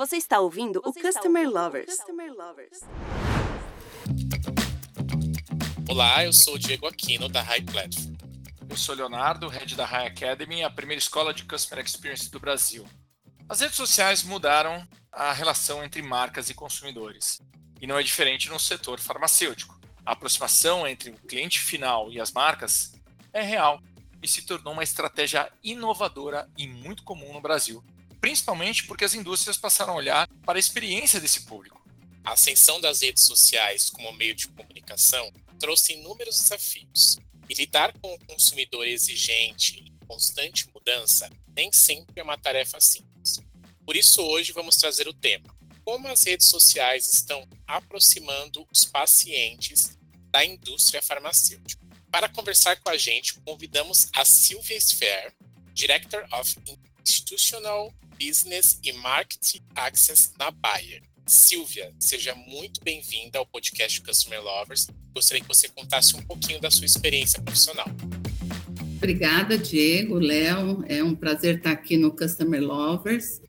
Você está ouvindo Você o Customer ouvindo Lovers. Customer Lovers. Olá, eu sou o Diego Aquino da High Platform. Eu sou Leonardo, head da High Academy, a primeira escola de Customer Experience do Brasil. As redes sociais mudaram a relação entre marcas e consumidores. E não é diferente no setor farmacêutico. A aproximação entre o cliente final e as marcas é real e se tornou uma estratégia inovadora e muito comum no Brasil, principalmente porque as indústrias passaram a olhar para a experiência desse público. A ascensão das redes sociais como meio de comunicação trouxe inúmeros desafios, e lidar com um consumidor exigente em constante mudança nem sempre é uma tarefa simples. Por isso, hoje vamos trazer o tema: como as redes sociais estão aproximando os pacientes da indústria farmacêutica. Para conversar com a gente, convidamos a Silvia Sfer, Director of Institutional Business e Marketing Access na Bayer. Silvia, seja muito bem-vinda ao podcast Customer Lovers. Gostaria que você contasse um pouquinho da sua experiência profissional. Obrigada, Diego, Léo. É um prazer estar aqui no Customer Lovers.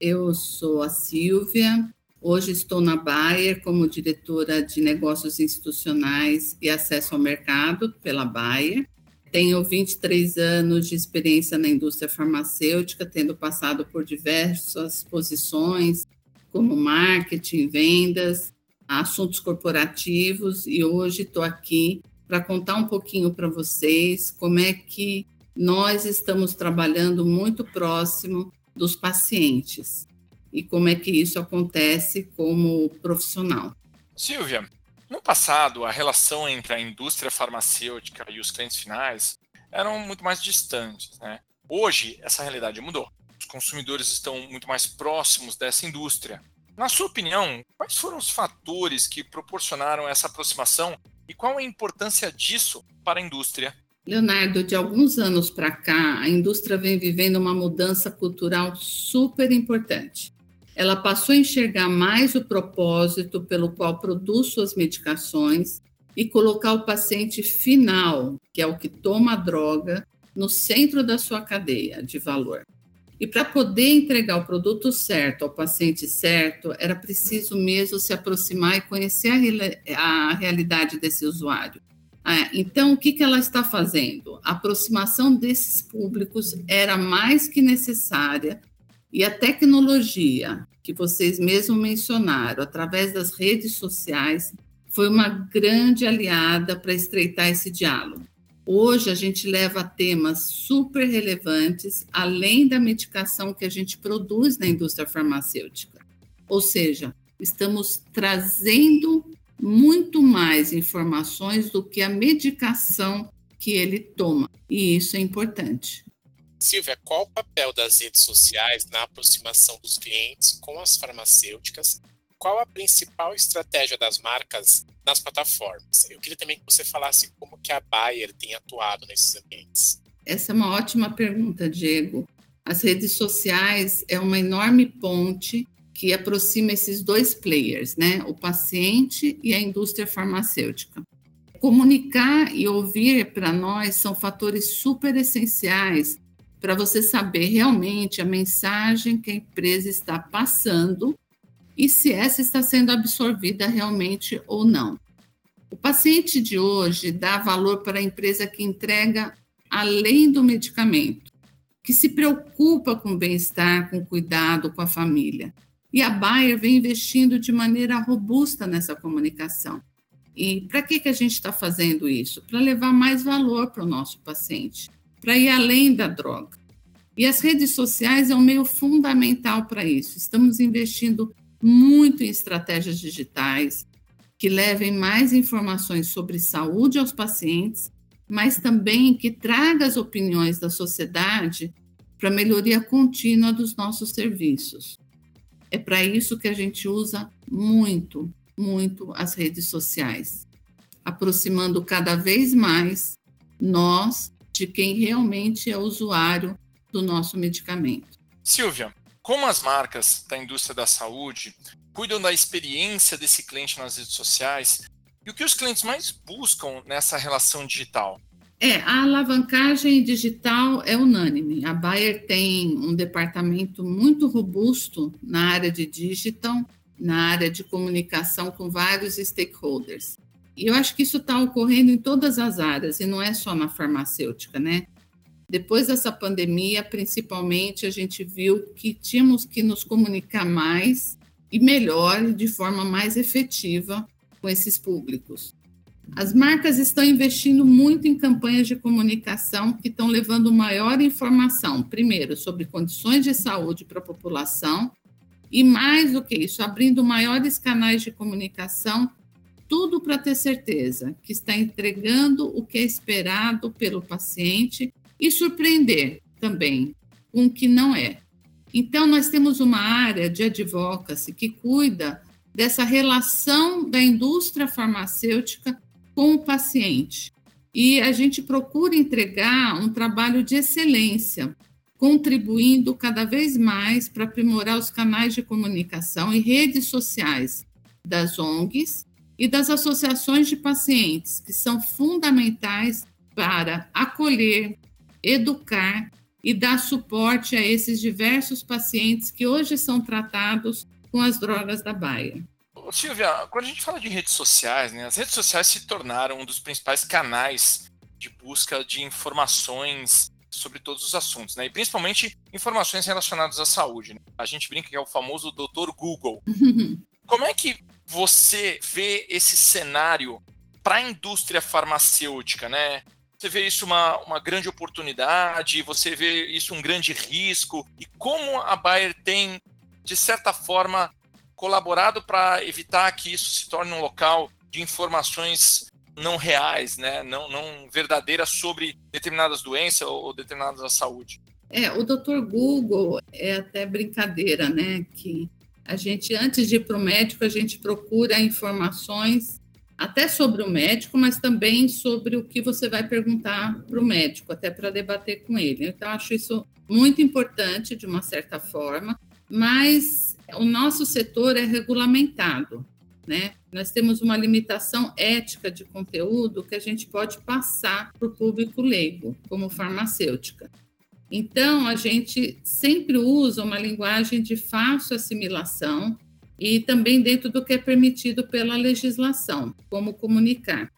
Eu sou a Silvia. Hoje estou na Bayer como diretora de negócios institucionais e acesso ao mercado pela Bayer. Tenho 23 anos de experiência na indústria farmacêutica, tendo passado por diversas posições, como marketing, vendas, assuntos corporativos, e hoje estou aqui para contar um pouquinho para vocês como é que nós estamos trabalhando muito próximo dos pacientes e como é que isso acontece como profissional. Silvia, no passado, a relação entre a indústria farmacêutica e os clientes finais eram muito mais distantes. Né? Hoje, essa realidade mudou. Os consumidores estão muito mais próximos dessa indústria. Na sua opinião, quais foram os fatores que proporcionaram essa aproximação e qual a importância disso para a indústria? Leonardo, de alguns anos para cá, a indústria vem vivendo uma mudança cultural super importante ela passou a enxergar mais o propósito pelo qual produz suas medicações e colocar o paciente final, que é o que toma a droga, no centro da sua cadeia de valor. E para poder entregar o produto certo ao paciente certo, era preciso mesmo se aproximar e conhecer a, a realidade desse usuário. Ah, então, o que, que ela está fazendo? A aproximação desses públicos era mais que necessária e a tecnologia, que vocês mesmo mencionaram, através das redes sociais, foi uma grande aliada para estreitar esse diálogo. Hoje a gente leva temas super relevantes, além da medicação que a gente produz na indústria farmacêutica. Ou seja, estamos trazendo muito mais informações do que a medicação que ele toma, e isso é importante. Silvia, qual o papel das redes sociais na aproximação dos clientes com as farmacêuticas? Qual a principal estratégia das marcas nas plataformas? Eu queria também que você falasse como que a Bayer tem atuado nesses ambientes. Essa é uma ótima pergunta, Diego. As redes sociais é uma enorme ponte que aproxima esses dois players, né? O paciente e a indústria farmacêutica. Comunicar e ouvir para nós são fatores super essenciais para você saber realmente a mensagem que a empresa está passando e se essa está sendo absorvida realmente ou não. O paciente de hoje dá valor para a empresa que entrega além do medicamento, que se preocupa com o bem-estar, com o cuidado com a família. E a Bayer vem investindo de maneira robusta nessa comunicação. E para que, que a gente está fazendo isso? Para levar mais valor para o nosso paciente para ir além da droga. E as redes sociais é um meio fundamental para isso. Estamos investindo muito em estratégias digitais que levem mais informações sobre saúde aos pacientes, mas também que traga as opiniões da sociedade para melhoria contínua dos nossos serviços. É para isso que a gente usa muito, muito as redes sociais, aproximando cada vez mais nós de quem realmente é usuário do nosso medicamento. Silvia, como as marcas da indústria da saúde cuidam da experiência desse cliente nas redes sociais e o que os clientes mais buscam nessa relação digital? É, a alavancagem digital é unânime. A Bayer tem um departamento muito robusto na área de digital, na área de comunicação com vários stakeholders. Eu acho que isso está ocorrendo em todas as áreas, e não é só na farmacêutica, né? Depois dessa pandemia, principalmente, a gente viu que tínhamos que nos comunicar mais e melhor, de forma mais efetiva com esses públicos. As marcas estão investindo muito em campanhas de comunicação que estão levando maior informação, primeiro, sobre condições de saúde para a população, e mais do que isso, abrindo maiores canais de comunicação, tudo para ter certeza que está entregando o que é esperado pelo paciente e surpreender também com o que não é. Então, nós temos uma área de advocacy que cuida dessa relação da indústria farmacêutica com o paciente. E a gente procura entregar um trabalho de excelência, contribuindo cada vez mais para aprimorar os canais de comunicação e redes sociais das ONGs e das associações de pacientes, que são fundamentais para acolher, educar e dar suporte a esses diversos pacientes que hoje são tratados com as drogas da Baia. Silvia, quando a gente fala de redes sociais, né, as redes sociais se tornaram um dos principais canais de busca de informações sobre todos os assuntos, né? E principalmente informações relacionadas à saúde. Né? A gente brinca que é o famoso doutor Google. Como é que você vê esse cenário para a indústria farmacêutica, né? Você vê isso uma, uma grande oportunidade, você vê isso um grande risco, e como a Bayer tem, de certa forma, colaborado para evitar que isso se torne um local de informações não reais, né? não, não verdadeiras sobre determinadas doenças ou determinadas da saúde. É, o doutor Google é até brincadeira, né? Que a gente, antes de ir para o médico, a gente procura informações até sobre o médico, mas também sobre o que você vai perguntar para o médico, até para debater com ele. Então, acho isso muito importante, de uma certa forma, mas o nosso setor é regulamentado, né? Nós temos uma limitação ética de conteúdo que a gente pode passar para o público leigo, como farmacêutica. Então, a gente sempre usa uma linguagem de fácil assimilação e também dentro do que é permitido pela legislação, como comunicar.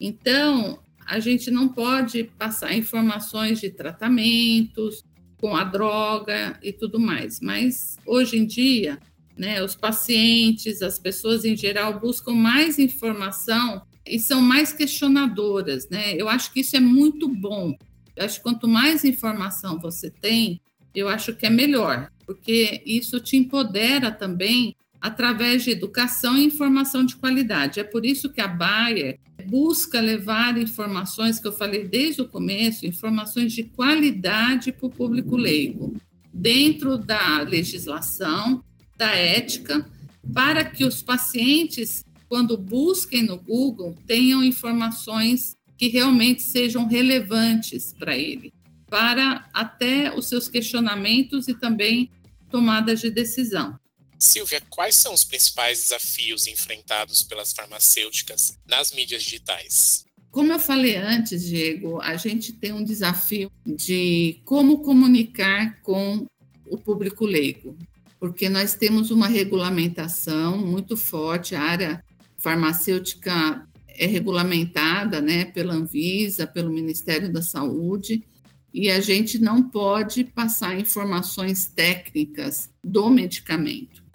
Então, a gente não pode passar informações de tratamentos, com a droga e tudo mais. Mas hoje em dia, né, os pacientes, as pessoas em geral buscam mais informação e são mais questionadoras, né? Eu acho que isso é muito bom. Eu acho que quanto mais informação você tem, eu acho que é melhor, porque isso te empodera também através de educação e informação de qualidade. É por isso que a Bayer busca levar informações que eu falei desde o começo, informações de qualidade para o público leigo, dentro da legislação, da ética, para que os pacientes, quando busquem no Google, tenham informações que realmente sejam relevantes para ele, para até os seus questionamentos e também tomadas de decisão. Silvia, quais são os principais desafios enfrentados pelas farmacêuticas nas mídias digitais? Como eu falei antes, Diego, a gente tem um desafio de como comunicar com o público leigo, porque nós temos uma regulamentação muito forte, a área farmacêutica é regulamentada né, pela Anvisa, pelo Ministério da Saúde, e a gente não pode passar informações técnicas do medicamento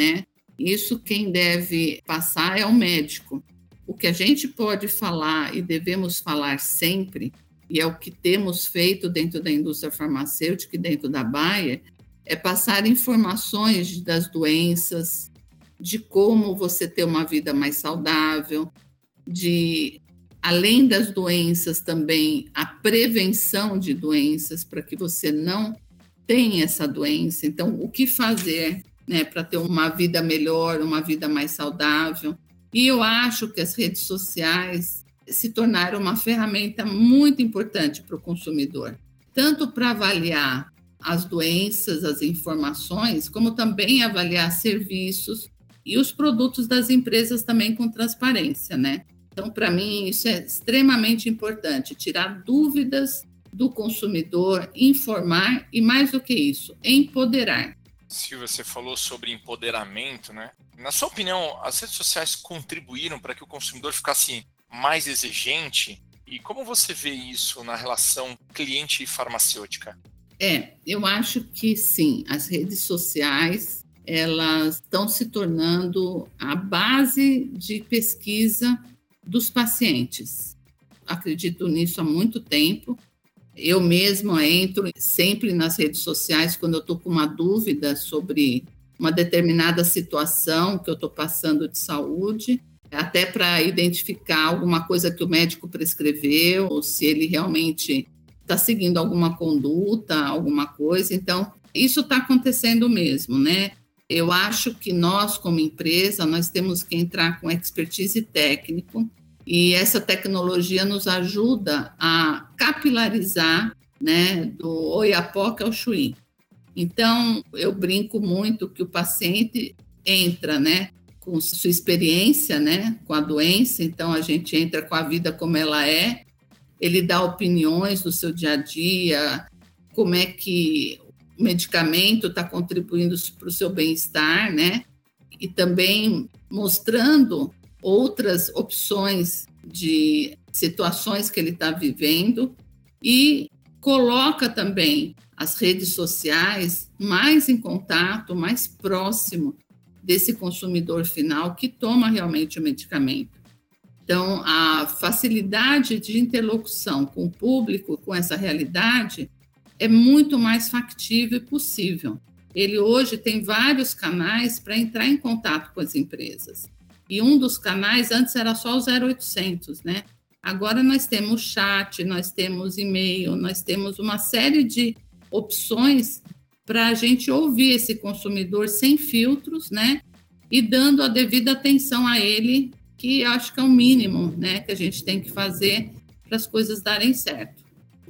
né? Isso quem deve passar é o médico. O que a gente pode falar e devemos falar sempre, e é o que temos feito dentro da indústria farmacêutica e dentro da Bayer, é passar informações das doenças, de como você ter uma vida mais saudável, de além das doenças também a prevenção de doenças para que você não tenha essa doença. Então, o que fazer né, para ter uma vida melhor, uma vida mais saudável. E eu acho que as redes sociais se tornaram uma ferramenta muito importante para o consumidor, tanto para avaliar as doenças, as informações, como também avaliar serviços e os produtos das empresas também com transparência, né? Então, para mim, isso é extremamente importante, tirar dúvidas do consumidor, informar e, mais do que isso, empoderar. Silvia, você falou sobre empoderamento, né? Na sua opinião, as redes sociais contribuíram para que o consumidor ficasse mais exigente? E como você vê isso na relação cliente e farmacêutica? É, eu acho que sim, as redes sociais elas estão se tornando a base de pesquisa dos pacientes. Acredito nisso há muito tempo. Eu mesma entro sempre nas redes sociais quando eu estou com uma dúvida sobre uma determinada situação que eu estou passando de saúde, até para identificar alguma coisa que o médico prescreveu, ou se ele realmente está seguindo alguma conduta, alguma coisa. Então, isso está acontecendo mesmo, né? Eu acho que nós, como empresa, nós temos que entrar com expertise técnico e essa tecnologia nos ajuda a capilarizar, né, do Oiapoque ao Chuí. Então, eu brinco muito que o paciente entra, né, com sua experiência, né, com a doença, então a gente entra com a vida como ela é, ele dá opiniões do seu dia a dia, como é que o medicamento está contribuindo para o seu bem-estar, né? E também mostrando outras opções de situações que ele está vivendo e coloca também as redes sociais mais em contato, mais próximo desse consumidor final que toma realmente o medicamento. Então, a facilidade de interlocução com o público, com essa realidade, é muito mais factível e possível. Ele hoje tem vários canais para entrar em contato com as empresas. E um dos canais antes era só o 0800, né? Agora nós temos chat, nós temos e-mail, nós temos uma série de opções para a gente ouvir esse consumidor sem filtros, né? E dando a devida atenção a ele, que acho que é o mínimo, né, que a gente tem que fazer para as coisas darem certo.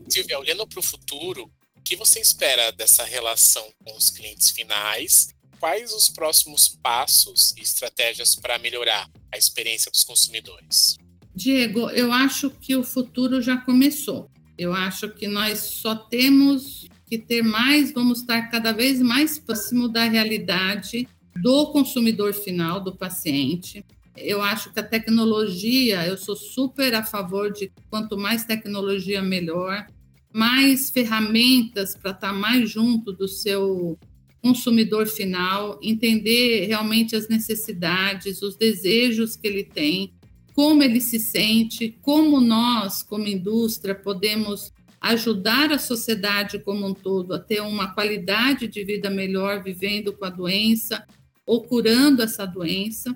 Silvia, olhando para o futuro, o que você espera dessa relação com os clientes finais? Quais os próximos passos e estratégias para melhorar a experiência dos consumidores? Diego, eu acho que o futuro já começou. Eu acho que nós só temos que ter mais, vamos estar cada vez mais próximo da realidade do consumidor final, do paciente. Eu acho que a tecnologia, eu sou super a favor de quanto mais tecnologia, melhor mais ferramentas para estar tá mais junto do seu consumidor final, entender realmente as necessidades, os desejos que ele tem, como ele se sente, como nós, como indústria, podemos ajudar a sociedade como um todo a ter uma qualidade de vida melhor vivendo com a doença ou curando essa doença.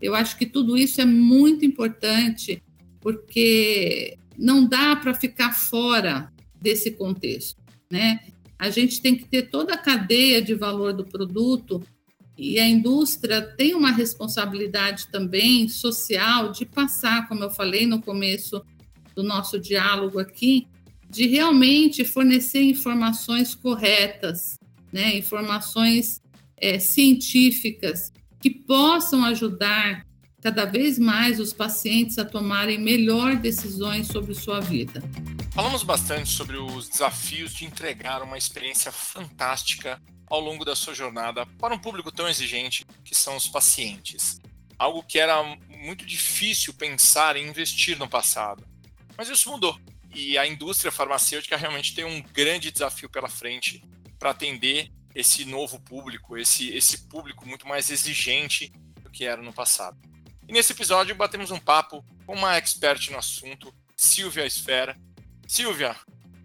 Eu acho que tudo isso é muito importante porque não dá para ficar fora desse contexto, né? A gente tem que ter toda a cadeia de valor do produto e a indústria tem uma responsabilidade também social de passar, como eu falei no começo do nosso diálogo aqui, de realmente fornecer informações corretas, né? informações é, científicas que possam ajudar cada vez mais os pacientes a tomarem melhor decisões sobre sua vida. Falamos bastante sobre os desafios de entregar uma experiência fantástica ao longo da sua jornada para um público tão exigente que são os pacientes. Algo que era muito difícil pensar em investir no passado. Mas isso mudou. E a indústria farmacêutica realmente tem um grande desafio pela frente para atender esse novo público, esse, esse público muito mais exigente do que era no passado. E nesse episódio batemos um papo com uma expert no assunto, Silvia Esfera. Silvia,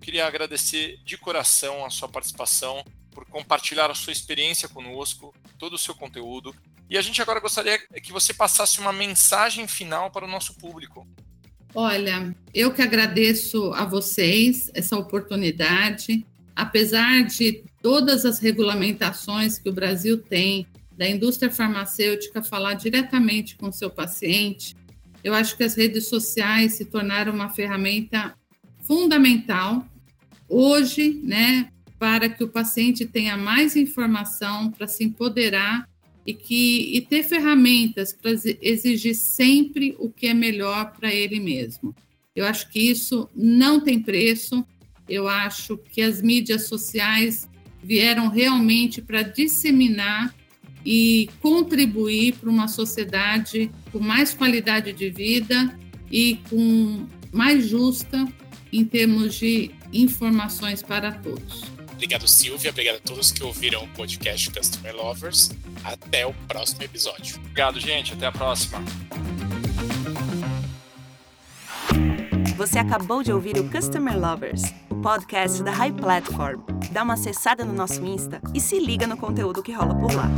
queria agradecer de coração a sua participação, por compartilhar a sua experiência conosco, todo o seu conteúdo. E a gente agora gostaria que você passasse uma mensagem final para o nosso público. Olha, eu que agradeço a vocês essa oportunidade. Apesar de todas as regulamentações que o Brasil tem da indústria farmacêutica falar diretamente com seu paciente, eu acho que as redes sociais se tornaram uma ferramenta fundamental hoje, né, para que o paciente tenha mais informação para se empoderar e que e ter ferramentas para exigir sempre o que é melhor para ele mesmo. Eu acho que isso não tem preço. Eu acho que as mídias sociais vieram realmente para disseminar e contribuir para uma sociedade com mais qualidade de vida e com mais justa em termos de informações para todos. Obrigado, Silvia. Obrigado a todos que ouviram o podcast Customer Lovers. Até o próximo episódio. Obrigado, gente. Até a próxima. Você acabou de ouvir o Customer Lovers, o podcast da High Platform. Dá uma acessada no nosso Insta e se liga no conteúdo que rola por lá.